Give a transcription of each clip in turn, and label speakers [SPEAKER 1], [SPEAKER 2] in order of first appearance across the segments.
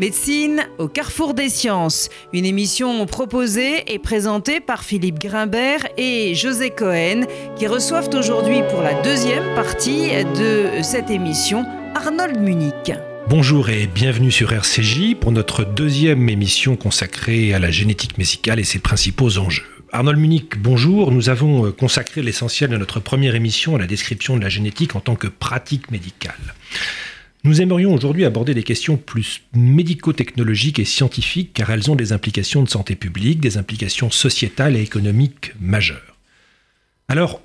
[SPEAKER 1] Médecine au carrefour des sciences, une émission proposée et présentée par Philippe Grimbert et José Cohen, qui reçoivent aujourd'hui pour la deuxième partie de cette émission Arnold Munich.
[SPEAKER 2] Bonjour et bienvenue sur RCJ pour notre deuxième émission consacrée à la génétique médicale et ses principaux enjeux. Arnold Munich, bonjour. Nous avons consacré l'essentiel de notre première émission à la description de la génétique en tant que pratique médicale. Nous aimerions aujourd'hui aborder des questions plus médico-technologiques et scientifiques car elles ont des implications de santé publique, des implications sociétales et économiques majeures. Alors,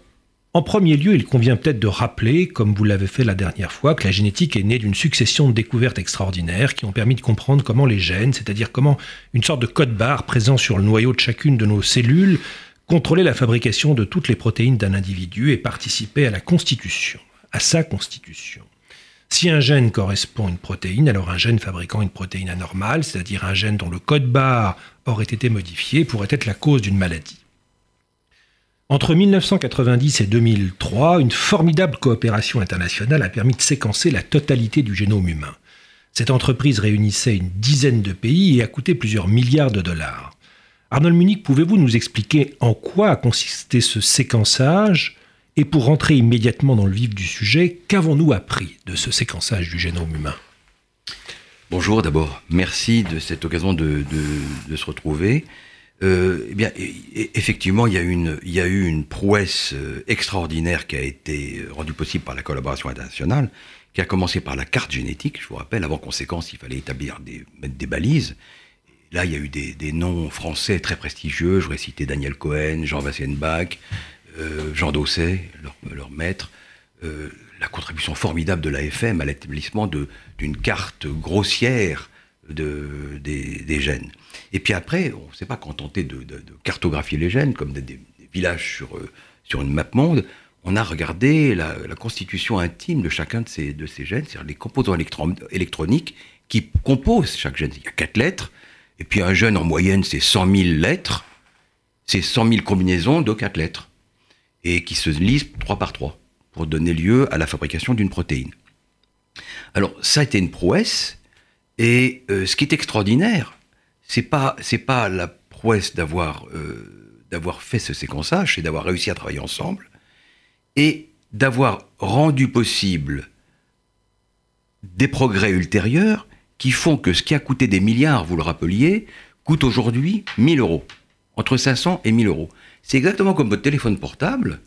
[SPEAKER 2] en premier lieu, il convient peut-être de rappeler, comme vous l'avez fait la dernière fois, que la génétique est née d'une succession de découvertes extraordinaires qui ont permis de comprendre comment les gènes, c'est-à-dire comment une sorte de code barre présent sur le noyau de chacune de nos cellules, contrôlait la fabrication de toutes les protéines d'un individu et participait à la constitution, à sa constitution. Si un gène correspond à une protéine, alors un gène fabriquant une protéine anormale, c'est-à-dire un gène dont le code barre aurait été modifié, pourrait être la cause d'une maladie. Entre 1990 et 2003, une formidable coopération internationale a permis de séquencer la totalité du génome humain. Cette entreprise réunissait une dizaine de pays et a coûté plusieurs milliards de dollars. Arnold Munich, pouvez-vous nous expliquer en quoi a consisté ce séquençage? Et pour rentrer immédiatement dans le vif du sujet, qu'avons-nous appris de ce séquençage du génome humain?
[SPEAKER 3] Bonjour d'abord, merci de cette occasion de, se retrouver. Euh, eh bien, effectivement, il y, a eu une prouesse euh, extraordinaire qui a été rendue possible par la collaboration internationale, qui a commencé par la carte génétique. Je vous rappelle, avant conséquence, il fallait établir des, mettre des balises. Là, il y a eu des, des noms français très prestigieux. Je voudrais citer Daniel Cohen, Jean Wassenbach, euh, Jean Dosset, leur, maître, euh, la contribution formidable de l'AFM à l'établissement d'une carte grossière des, gènes. Et puis après, on ne s'est pas contenté de, cartographier les gènes comme des, villages sur, euh, sur une map monde. On a regardé la, constitution intime de chacun de ces, de ces gènes, c'est-à-dire les composants électroniques qui composent chaque gène. Il y a quatre lettres, et puis un gène en moyenne, c'est 100 000 lettres, c'est 100 000 combinaisons de quatre lettres et qui se lisent trois par trois pour donner lieu à la fabrication d'une protéine. Alors ça a été une prouesse et euh, ce qui est extraordinaire, c'est pas c'est pas la prouesse d'avoir euh, d'avoir fait ce séquençage, c'est d'avoir réussi à travailler ensemble et d'avoir rendu possible des progrès ultérieurs qui font que ce qui a coûté des milliards, vous le rappeliez, coûte aujourd'hui 1000 euros, entre 500 et 1000 euros. C'est exactement comme votre téléphone portable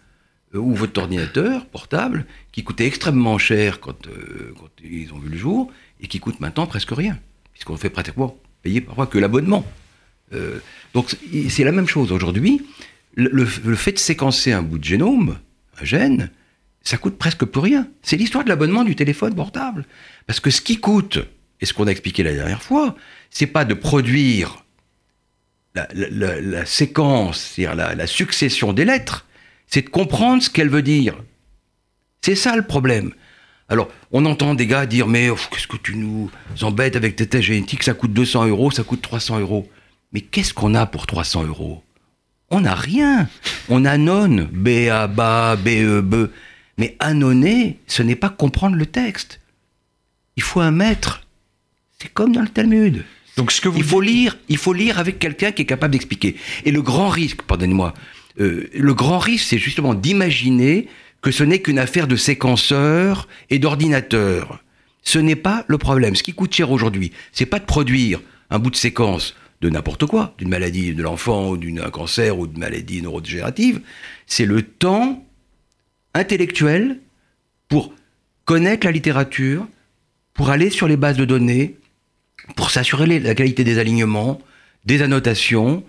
[SPEAKER 3] euh, ou votre ordinateur portable qui coûtait extrêmement cher quand, euh, quand, ils ont vu le jour et qui coûte maintenant presque rien, puisqu'on fait pratiquement payer parfois que l'abonnement. Euh, donc c'est la même chose aujourd'hui. Le, fait de séquencer un bout de génome, un gène, ça coûte presque plus rien. C'est l'histoire de l'abonnement du téléphone portable. Parce que ce qui coûte, et ce qu'on a expliqué la dernière fois, c'est pas de produire la, séquence, c'est-à-dire la, succession des lettres, c'est de comprendre ce qu'elle veut dire. C'est ça le problème. Alors, on entend des gars dire Mais qu'est-ce que tu nous embêtes avec tes tests génétiques Ça coûte 200 euros, ça coûte 300 euros. Mais qu'est-ce qu'on a pour 300 euros? On n'a rien. On annonne B, A, B, B, E, B. Mais annonner, ce n'est pas comprendre le texte. Il faut un maître. C'est comme dans le Talmud. Donc ce que vous il faut lire, il faut lire avec quelqu'un qui est capable d'expliquer. Et le grand risque, pardonnez-moi, euh, le grand risque, c'est justement d'imaginer que ce n'est qu'une affaire de séquenceurs et d'ordinateurs. Ce n'est pas le problème. Ce qui coûte cher aujourd'hui, c'est pas de produire un bout de séquence de n'importe quoi, d'une maladie de l'enfant ou d'un cancer ou d'une maladie neurodégénérative, c'est le temps intellectuel pour connaître la littérature, pour aller sur les bases de données, pour s'assurer la qualité des alignements, des annotations,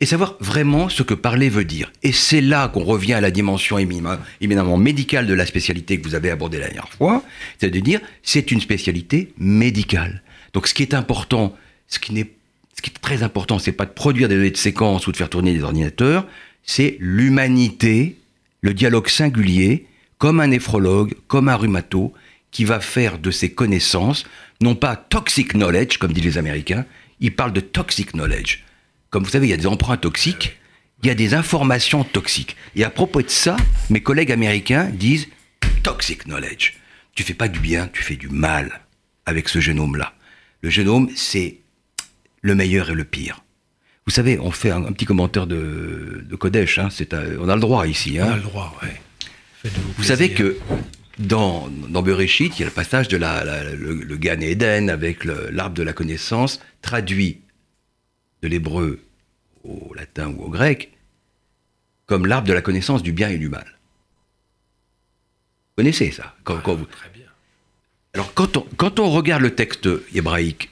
[SPEAKER 3] et savoir vraiment ce que parler veut dire. Et c'est là qu'on revient à la dimension éminemment médicale de la spécialité que vous avez abordée la dernière fois, c'est de dire c'est une spécialité médicale. Donc ce qui est important, ce qui, est, ce qui est très important, c'est pas de produire des données de séquence ou de faire tourner des ordinateurs, c'est l'humanité, le dialogue singulier, comme un néphrologue, comme un rhumato, qui va faire de ses connaissances non pas toxic knowledge, comme disent les Américains, ils parlent de toxic knowledge. Comme vous savez, il y a des emprunts toxiques, il y a des informations toxiques. Et à propos de ça, mes collègues américains disent toxic knowledge. Tu fais pas du bien, tu fais du mal avec ce génome-là. Le génome, c'est le meilleur et le pire. Vous savez, on fait un, un petit commentaire de, de Kodesh, hein, c'est un- on a le droit ici.
[SPEAKER 2] On
[SPEAKER 3] Hein.
[SPEAKER 2] a le droit, ouais.
[SPEAKER 3] Vous savez que dans, dans Bereshit, il y a le passage de la, la- le, le Gan Eden avec l'arbre de la connaissance, traduit de l'hébreu au latin ou au grec, comme l'arbre de la connaissance du bien et du mal. Vous connaissez ça quand- quand vous-
[SPEAKER 2] Très bien.
[SPEAKER 3] Alors quand on, quand on regarde le texte hébraïque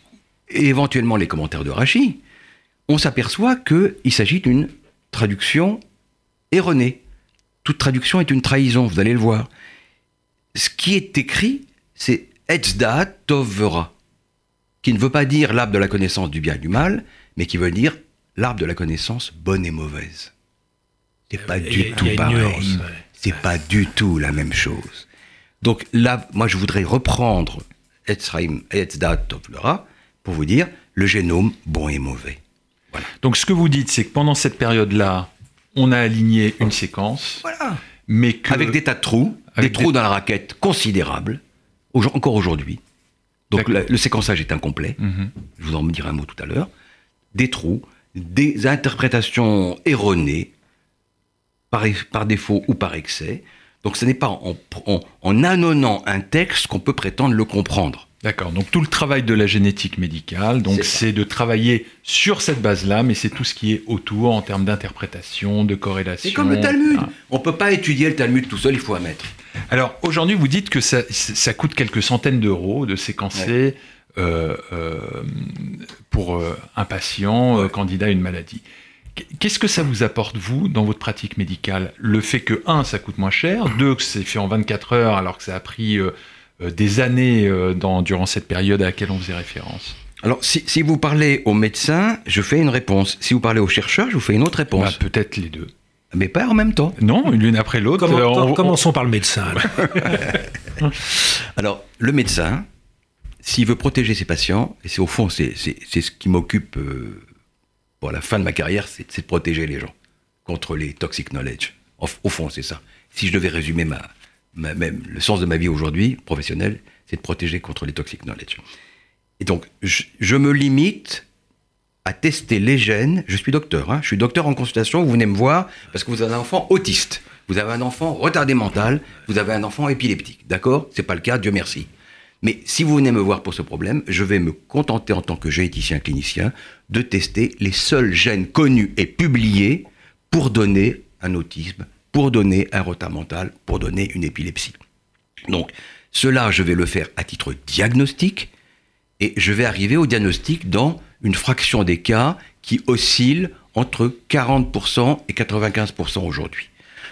[SPEAKER 3] et éventuellement les commentaires de Rachi, on s'aperçoit qu'il s'agit d'une traduction erronée. Toute traduction est une trahison, vous allez le voir. Ce qui est écrit, c'est Etzda Tovera, qui ne veut pas dire l'arbre de la connaissance du bien et du mal, mais qui veut dire l'arbre de la connaissance bonne et mauvaise. C'est pas du tout pareil.
[SPEAKER 2] ouais.
[SPEAKER 3] C'est pas du tout la même chose. Donc là, moi, je voudrais reprendre Etzraim et Etzda Tovera pour vous dire le génome bon et mauvais.
[SPEAKER 4] Donc ce que vous dites, c'est que pendant cette période-là, on a aligné une séquence,
[SPEAKER 3] Voilà.
[SPEAKER 4] Mais que...
[SPEAKER 3] Avec des tas de trous, des trous
[SPEAKER 4] des-
[SPEAKER 3] dans la raquette considérables, encore aujourd'hui. Donc la- le séquençage est incomplet.
[SPEAKER 4] Mhm.
[SPEAKER 3] Je vous en dirai un mot tout à l'heure. Des trous, des interprétations erronées, par, par défaut ou par excès. Donc ce n'est pas en, en, en annonnant un texte qu'on peut prétendre le comprendre.
[SPEAKER 4] D'accord, donc tout le travail de la génétique médicale, donc
[SPEAKER 3] C'est
[SPEAKER 4] de travailler sur cette base-là, mais c'est tout ce qui est autour en termes d'interprétation, de corrélation.
[SPEAKER 3] C'est comme le Talmud.
[SPEAKER 4] Ah.
[SPEAKER 3] On ne peut pas étudier le Talmud tout seul, il faut un maître.
[SPEAKER 4] Alors aujourd'hui, vous dites que ça, ça coûte quelques centaines d'euros de séquencer euh, euh, pour euh, un patient
[SPEAKER 3] Ouais.
[SPEAKER 4] candidat à une maladie. Qu'est-ce que ça vous apporte, vous, dans votre pratique médicale? Le fait que, un, ça coûte moins cher, deux, que c'est fait en 24 heures alors que ça a pris euh, des années euh, dans, durant cette période à laquelle on faisait référence
[SPEAKER 3] Alors, si, si vous parlez aux médecins, je fais une réponse. Si vous parlez aux chercheurs, je vous fais une autre
[SPEAKER 4] Bah,
[SPEAKER 3] réponse.
[SPEAKER 4] Peut-être les deux.
[SPEAKER 3] Mais pas en même temps.
[SPEAKER 4] Non, l'une après l'autre.
[SPEAKER 2] Comment-
[SPEAKER 4] euh, on- on-
[SPEAKER 2] commençons par le médecin. alors.
[SPEAKER 3] Alors, le médecin, s'il veut protéger ses patients, et c'est au fond, c'est ce qui m'occupe euh, pour la fin de ma carrière, c'est c'est de protéger les gens contre les toxic knowledge. Au, au fond, c'est ça. Si je devais résumer ma, même le sens de ma vie aujourd'hui, professionnelle, c'est de protéger contre les toxic knowledge. Et donc, je, je me limite à tester les gènes. Je suis docteur, hein, je suis docteur en consultation, vous venez me voir parce que vous avez un enfant autiste, vous avez un enfant retardé mental, vous avez un enfant épileptique, d'accord? C'est pas le cas, Dieu merci. Mais si vous venez me voir pour ce problème, je vais me contenter en tant que généticien clinicien de tester les seuls gènes connus et publiés pour donner un autisme, pour donner un retard mental, pour donner une épilepsie. Donc, cela, je vais le faire à titre diagnostique, et je vais arriver au diagnostic dans une fraction des cas qui oscille entre 40% et 95% aujourd'hui.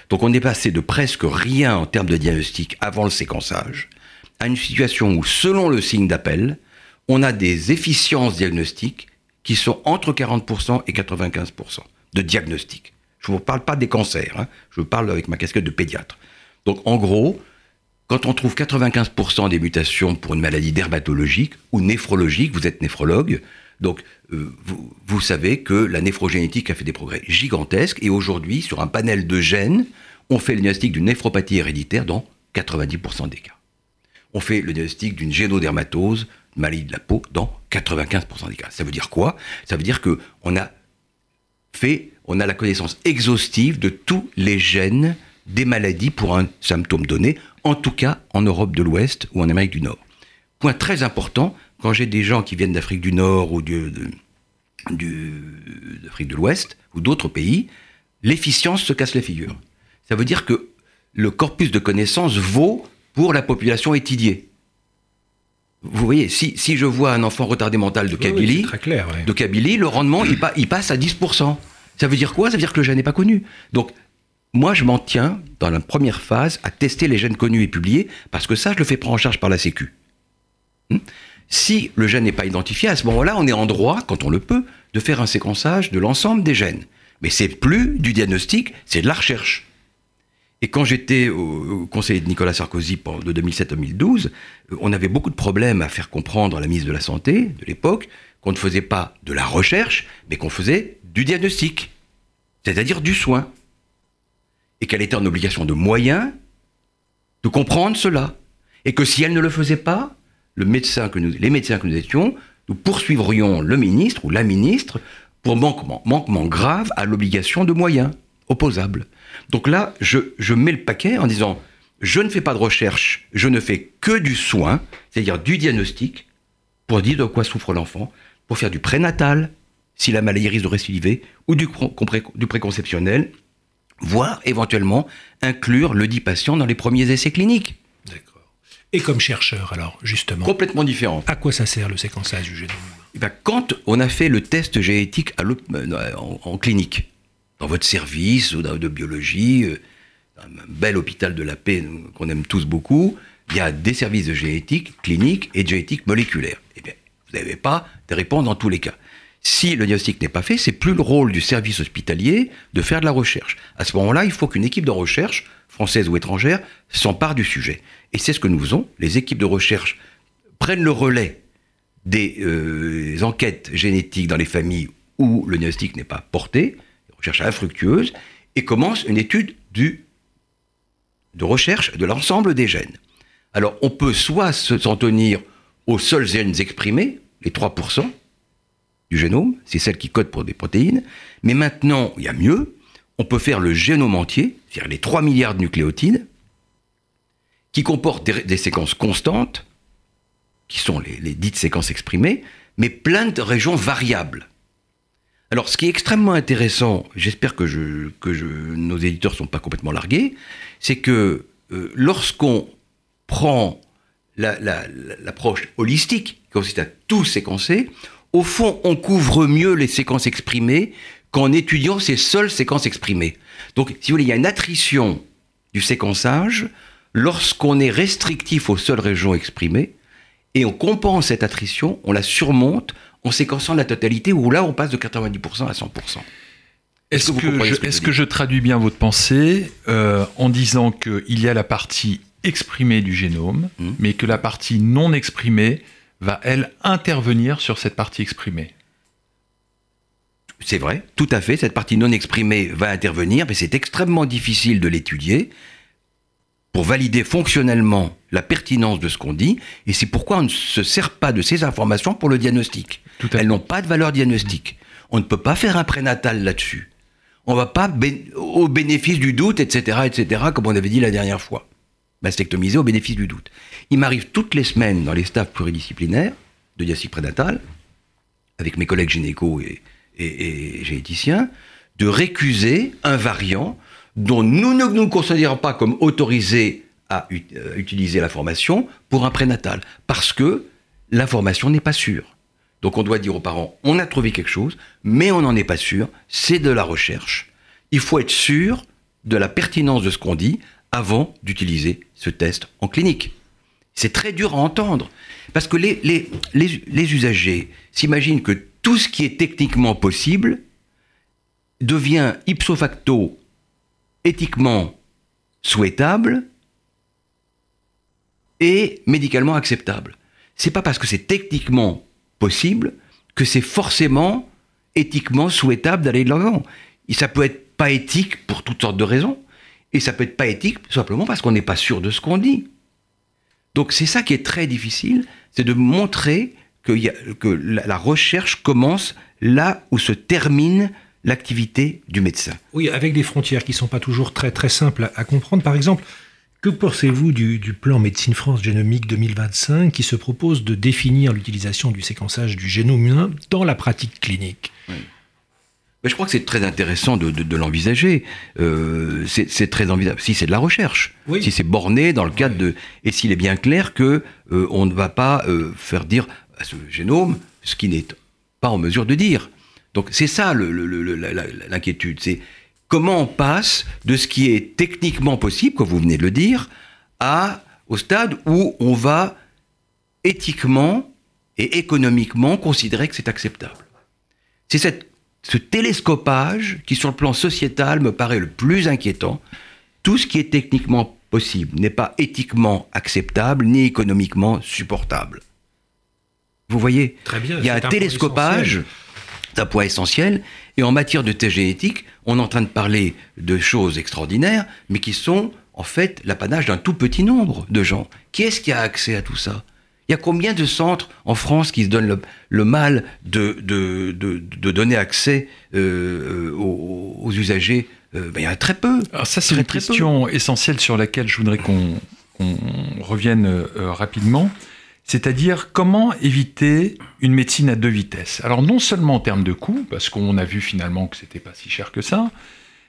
[SPEAKER 3] Donc on est passé de presque rien en termes de diagnostic avant le séquençage à une situation où, selon le signe d'appel, on a des efficiences diagnostiques qui sont entre 40% et 95% de diagnostic. Je ne vous parle pas des cancers, hein, je parle avec ma casquette de pédiatre. Donc en gros, quand on trouve 95% des mutations pour une maladie dermatologique ou néphrologique, vous êtes néphrologue, donc euh, vous, vous savez que la néphrogénétique a fait des progrès gigantesques et aujourd'hui, sur un panel de gènes, on fait le diagnostic d'une néphropathie héréditaire dans 90% des cas. On fait le diagnostic d'une génodermatose, une maladie de la peau, dans 95% des cas. Ça veut dire quoi? Ça veut dire que on a fait, on a la connaissance exhaustive de tous les gènes des maladies pour un symptôme donné, en tout cas en Europe de l'Ouest ou en Amérique du Nord. Point très important, quand j'ai des gens qui viennent d'Afrique du Nord ou du- d'Afrique de l'Ouest ou d'autres pays, l'efficience se casse la figure. Ça veut dire que le corpus de connaissances vaut pour la population étudiée. Vous voyez, si, si je vois un enfant retardé mental de
[SPEAKER 2] Oui, oui,
[SPEAKER 3] Kabylie,
[SPEAKER 2] c'est très clair. ouais.
[SPEAKER 3] de Kabylie, le rendement, il, pa- il passe à 10%. Ça veut dire quoi? Ça veut dire que le gène n'est pas connu. Donc, moi, je m'en tiens, dans la première phase, à tester les gènes connus et publiés, parce que ça, je le fais prendre en charge par la Sécu. Hmm? Si le gène n'est pas identifié, à ce moment-là, on est en droit, quand on le peut, de faire un séquençage de l'ensemble des gènes. Mais c'est plus du diagnostic, c'est de la recherche. Et quand j'étais au, conseiller de Nicolas Sarkozy de 2007 à 2012, euh, on avait beaucoup de problèmes à faire comprendre à la ministre de la Santé de l'époque qu'on ne faisait pas de la recherche, mais qu'on faisait du diagnostic, c'est-à-dire du soin. Et qu'elle était en obligation de moyens de comprendre cela. Et que si elle ne le faisait pas, les médecins que nous étions nous poursuivrions le ministre ou la ministre pour manquement, grave à l'obligation de moyens opposables. Donc là, je mets le paquet en disant, je ne fais pas de recherche, je ne fais que du soin, c'est-à-dire du diagnostic, pour dire de quoi souffre l'enfant, pour faire du prénatal, si la maladie risque de récidiver, ou du, du préconceptionnel, voire éventuellement inclure le dit patient dans les premiers essais cliniques.
[SPEAKER 2] D'accord. Et comme chercheur, alors, justement
[SPEAKER 3] Complètement différent.
[SPEAKER 2] À quoi ça sert le séquençage du génome?
[SPEAKER 3] Eh ben, Quand on a fait le test génétique à euh, en, en, clinique, dans votre service ou de biologie, euh, un bel hôpital de la paix qu'on aime tous beaucoup, il y a des services de génétique clinique et de génétique moléculaire. Eh bien, n'avez pas de réponse dans tous les cas. Si le diagnostic n'est pas fait, c'est plus le rôle du service hospitalier de faire de la recherche. À ce moment-là, il faut qu'une équipe de recherche, française ou étrangère, s'empare du sujet. Et c'est ce que nous faisons. Les équipes de recherche prennent le relais des euh, enquêtes génétiques dans les familles où le diagnostic n'est pas porté, recherche infructueuse, et commencent une étude de recherche de l'ensemble des gènes. Alors, on peut soit s'en tenir aux seuls gènes exprimés, les 3%, du génome, c'est celle qui code pour des protéines. Mais maintenant, il y a mieux, on peut faire le génome entier, c'est-à-dire les 3 milliards de nucléotides, qui comportent des, séquences constantes, qui sont les, dites séquences exprimées, mais plein de régions variables. Alors, ce qui est extrêmement intéressant, j'espère que, nos éditeurs ne sont pas complètement largués, c'est que euh, lorsqu'on prend l'approche la, holistique, consiste à tout séquencer, au fond, on couvre mieux les séquences exprimées qu'en étudiant ces seules séquences exprimées. Donc, si vous voulez, il y a une attrition du séquençage lorsqu'on est restrictif aux seules régions exprimées, et on compense cette attrition, on la surmonte en séquençant la totalité, où là, on passe de 90% à 100%.
[SPEAKER 4] Est-ce que, je, traduis bien votre pensée euh, en disant qu'il y a la partie exprimée du génome, hmm. mais que la partie non exprimée va, elle, intervenir sur cette partie exprimée.
[SPEAKER 3] C'est vrai, tout à fait, cette partie non exprimée va intervenir, mais c'est extrêmement difficile de l'étudier pour valider fonctionnellement la pertinence de ce qu'on dit, et c'est pourquoi on ne se sert pas de ces informations pour le diagnostic. Elles n'ont pas de valeur diagnostique. On ne peut pas faire un prénatal là-dessus. On ne va pas au bénéfice du doute, etc., etc., comme on avait dit la dernière fois mastectomisé au bénéfice du doute. Il m'arrive toutes les semaines dans les staffs pluridisciplinaires de diagnostic prénatal, avec mes collègues gynéco et, généticiens, de récuser un variant dont nous ne nous considérons pas comme autorisés à euh, utiliser l'information pour un prénatal, parce que l'information n'est pas sûre. Donc on doit dire aux parents, on a trouvé quelque chose, mais on n'en est pas sûr, c'est de la recherche. Il faut être sûr de la pertinence de ce qu'on dit avant d'utiliser ce test en clinique. C'est très dur à entendre, parce que les, les, les, usagers s'imaginent que tout ce qui est techniquement possible devient ipso facto éthiquement souhaitable et médicalement acceptable. C'est pas parce que c'est techniquement possible que c'est forcément éthiquement souhaitable d'aller de l'avant. Ça peut être pas éthique pour toutes sortes de raisons. Et ça peut être pas éthique simplement parce qu'on n'est pas sûr de ce qu'on dit. Donc c'est ça qui est très difficile, c'est de montrer que, que la, recherche commence là où se termine l'activité du médecin.
[SPEAKER 2] Oui, avec des frontières qui ne sont pas toujours très, très simples à, comprendre. Par exemple, que pensez-vous du, plan Médecine France Génomique 2025 qui se propose de définir l'utilisation du séquençage du génome humain dans la pratique clinique?
[SPEAKER 3] Je crois que c'est très intéressant de, l'envisager. Euh, c'est très envisageable. Si c'est de la recherche, si c'est borné dans le cadre de, et s'il est bien clair que euh, on ne va pas euh, faire dire à ce génome ce qui n'est pas en mesure de dire. Donc c'est ça l'inquiétude. C'est comment on passe de ce qui est techniquement possible, comme vous venez de le dire, à au stade où on va éthiquement et économiquement considérer que c'est acceptable. C'est cette ce télescopage qui, sur le plan sociétal, me paraît le plus inquiétant. Tout ce qui est techniquement possible n'est pas éthiquement acceptable ni économiquement supportable. Vous voyez
[SPEAKER 2] Très bien,
[SPEAKER 3] Il y a un, télescopage d'un point essentiel. Et en matière de thèse génétique, on est en train de parler de choses extraordinaires, mais qui sont en fait l'apanage d'un tout petit nombre de gens. Qui est-ce qui a accès à tout ça? Il y a combien de centres en France qui se donnent le, mal de, de, de, donner accès euh, aux, usagers? Ben, Il y en a très peu.
[SPEAKER 4] Alors ça, c'est une question essentielle sur laquelle je voudrais qu'on revienne rapidement. C'est-à-dire comment éviter une médecine à deux vitesses? Alors non seulement en termes de coût, parce qu'on a vu finalement que c'était pas si cher que ça,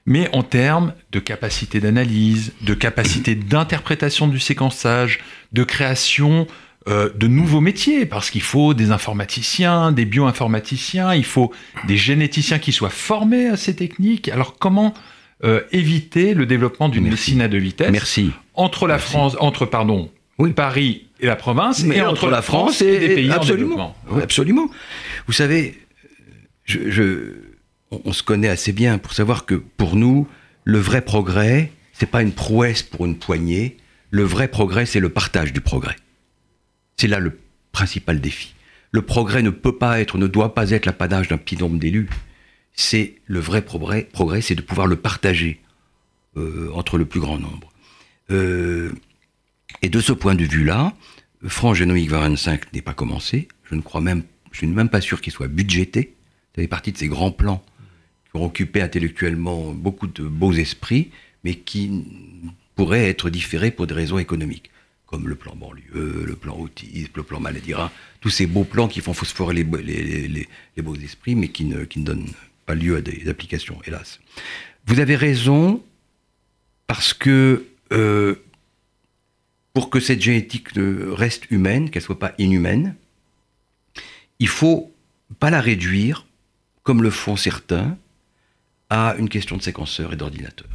[SPEAKER 4] mais en termes de capacité d'analyse, de capacité d'interprétation du séquençage, de création euh, de nouveaux métiers, parce qu'il faut des informaticiens, des bioinformaticiens, il faut des généticiens qui soient formés à ces techniques. Alors comment euh, éviter le développement d'une médecine à deux vitesses
[SPEAKER 3] Merci.
[SPEAKER 4] entre la France, entre pardon, oui. Paris et la province,
[SPEAKER 3] mais entre, la France et, des pays absolument, en absolument. Vous savez, je, on, se connaît assez bien pour savoir que pour nous, le vrai progrès, c'est pas une prouesse pour une poignée. Le vrai progrès, c'est le partage du progrès. C'est là le principal défi. Le progrès ne peut pas être, ne doit pas être l'apanage d'un petit nombre d'élus. C'est le vrai progrès, c'est de pouvoir le partager euh, entre le plus grand nombre. Euh, et de ce point de vue-là, France Génomique 25 n'est pas commencé. Je ne crois même, suis même pas sûr qu'il soit budgété. Ça fait partie de ces grands plans qui ont occupé intellectuellement beaucoup de beaux esprits, mais qui pourraient être différés pour des raisons économiques, comme le plan banlieue, le plan autisme, le plan maladie rare, tous ces beaux plans qui font phosphorer les, beaux esprits, mais qui ne, ne donnent pas lieu à des applications, hélas. Vous avez raison, parce que euh, pour que cette génétique reste humaine, qu'elle soit pas inhumaine, il faut pas la réduire, comme le font certains, à une question de séquenceur et d'ordinateur.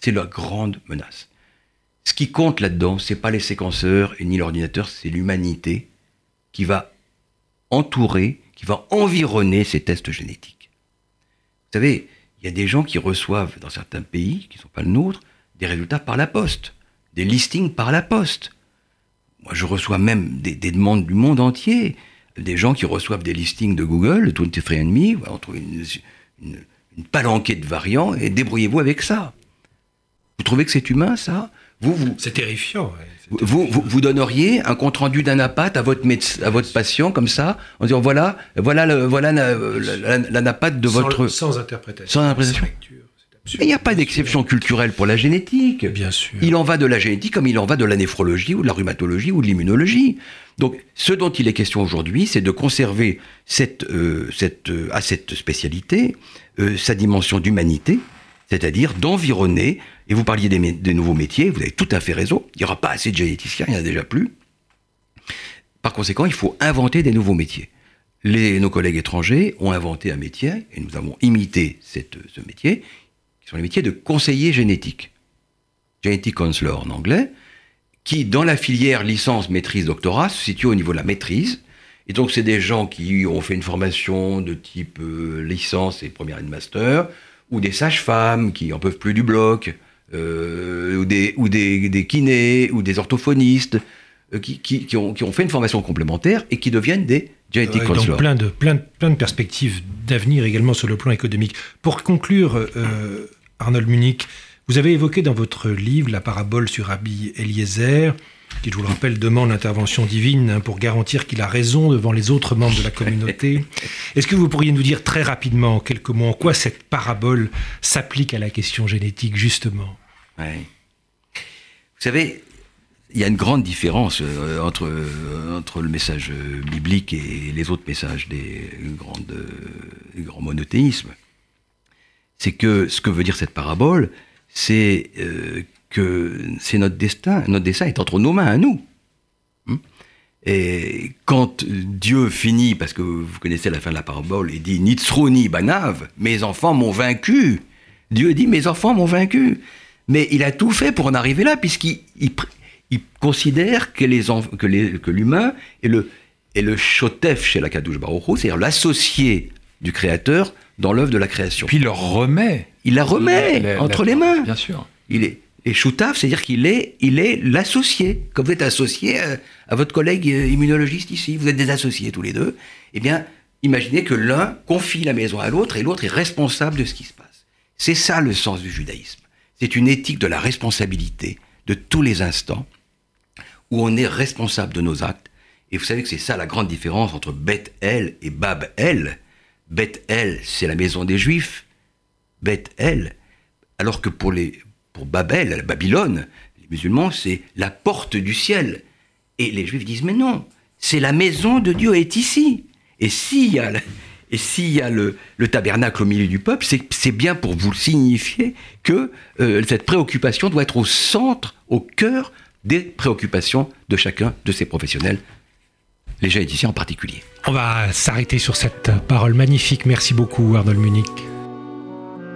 [SPEAKER 3] C'est la grande menace. Ce qui compte là-dedans, c'est pas les séquenceurs et ni l'ordinateur, c'est l'humanité qui va entourer, qui va environner ces tests génétiques. Vous savez, il y a des gens qui reçoivent dans certains pays, qui ne sont pas le nôtre, des résultats par la poste des listings par la poste. Moi, je reçois même des, demandes du monde entier, des gens qui reçoivent des listings de Google, de 23andMe, on trouve une palanquée de variants, et débrouillez-vous avec ça. Vous trouvez que c'est humain, ça?
[SPEAKER 2] Vous, vous, C'est terrifiant.
[SPEAKER 3] Vous, vous, donneriez un compte rendu d'un à votre à votre patient comme ça, en disant voilà, voilà, le, voilà l'anapathe de votre
[SPEAKER 2] sans interprétation.
[SPEAKER 3] Sans interprétation. Il n'y a pas d'exception culturelle pour la génétique.
[SPEAKER 2] Bien sûr.
[SPEAKER 3] Il en va de la génétique comme il en va de la néphrologie ou de la rhumatologie ou de l'immunologie. Donc, ce dont il est question aujourd'hui, c'est de conserver cette, euh, cette, euh, à cette spécialité euh, sa dimension d'humanité, c'est-à-dire d'environner. Et vous parliez des, nouveaux métiers, vous avez tout à fait raison. Il n'y aura pas assez de généticiens, il n'y en a déjà plus. Par conséquent, il faut inventer des nouveaux métiers. Nos collègues étrangers ont inventé un métier, et nous avons imité ce métier qui sont les métiers de conseiller génétique, genetic counselor en anglais, qui, dans la filière licence, maîtrise, doctorat, se situe au niveau de la maîtrise. Et donc, c'est des gens qui ont fait une formation de type euh, licence et première année de master, ou des sages-femmes qui en peuvent plus du bloc, euh, ou, des, ou des, des, kinés, ou des orthophonistes, euh, qui, qui, qui, ont, qui, ont, fait une formation complémentaire et qui deviennent des genetic ouais,
[SPEAKER 2] Donc, plein de, plein, plein de perspectives d'avenir également sur le plan économique. Pour conclure, Arnold Munich, vous avez évoqué dans votre livre la parabole sur Rabbi Eliezer, qui, je vous le rappelle, demande l'intervention divine hein, pour garantir qu'il a raison devant les autres membres de la communauté. Est-ce que vous pourriez nous dire très rapidement, en quelques mots, en quoi cette parabole s'applique à la question génétique, justement?
[SPEAKER 3] Oui. Vous savez, il y a une grande différence euh, entre, euh, entre le message biblique et les autres messages des, grandes, des grands monothéismes c'est que ce que veut dire cette parabole, c'est euh, que c'est notre destin, notre destin est entre nos mains à nous. Hmm? Et quand Dieu finit, parce que vous connaissez la fin de la parabole, il dit Nitzroni banav, mes enfants m'ont vaincu. Dieu dit mes enfants m'ont vaincu. Mais il a tout fait pour en arriver là, puisqu'il il, considère que l'humain que que est le, est le chotef chez la Kadouche Baruch c'est-à-dire l'associé du Créateur dans l'œuvre de la création.
[SPEAKER 4] Puis il le remet.
[SPEAKER 3] Il la remet entre les mains.
[SPEAKER 4] Bien sûr.
[SPEAKER 3] Il est et Choutaf, c'est-à-dire qu'il est, il est l'associé. Comme vous êtes associé à, votre collègue euh, immunologiste ici, vous êtes des associés tous les deux. Eh bien, imaginez que l'un confie la maison à l'autre et l'autre est responsable de ce qui se passe. C'est ça le sens du judaïsme. C'est une éthique de la responsabilité de tous les instants où on est responsable de nos actes Et vous savez que c'est ça la grande différence entre Beth-El et Bab-El. Beth-El, c'est la maison des Juifs. Beth-El, alors que pour, les, pour Babel, la Babylone, les musulmans, c'est la porte du ciel. Et les Juifs disent, mais non, c'est la maison de Dieu est ici. Et s'il y a, le, tabernacle au milieu du peuple, c'est bien pour vous signifier que euh, cette préoccupation doit être au centre, au cœur des préoccupations de chacun de ces professionnels, les généticiens en particulier.
[SPEAKER 2] On va s'arrêter sur cette parole magnifique. Merci beaucoup, Arnold Munich.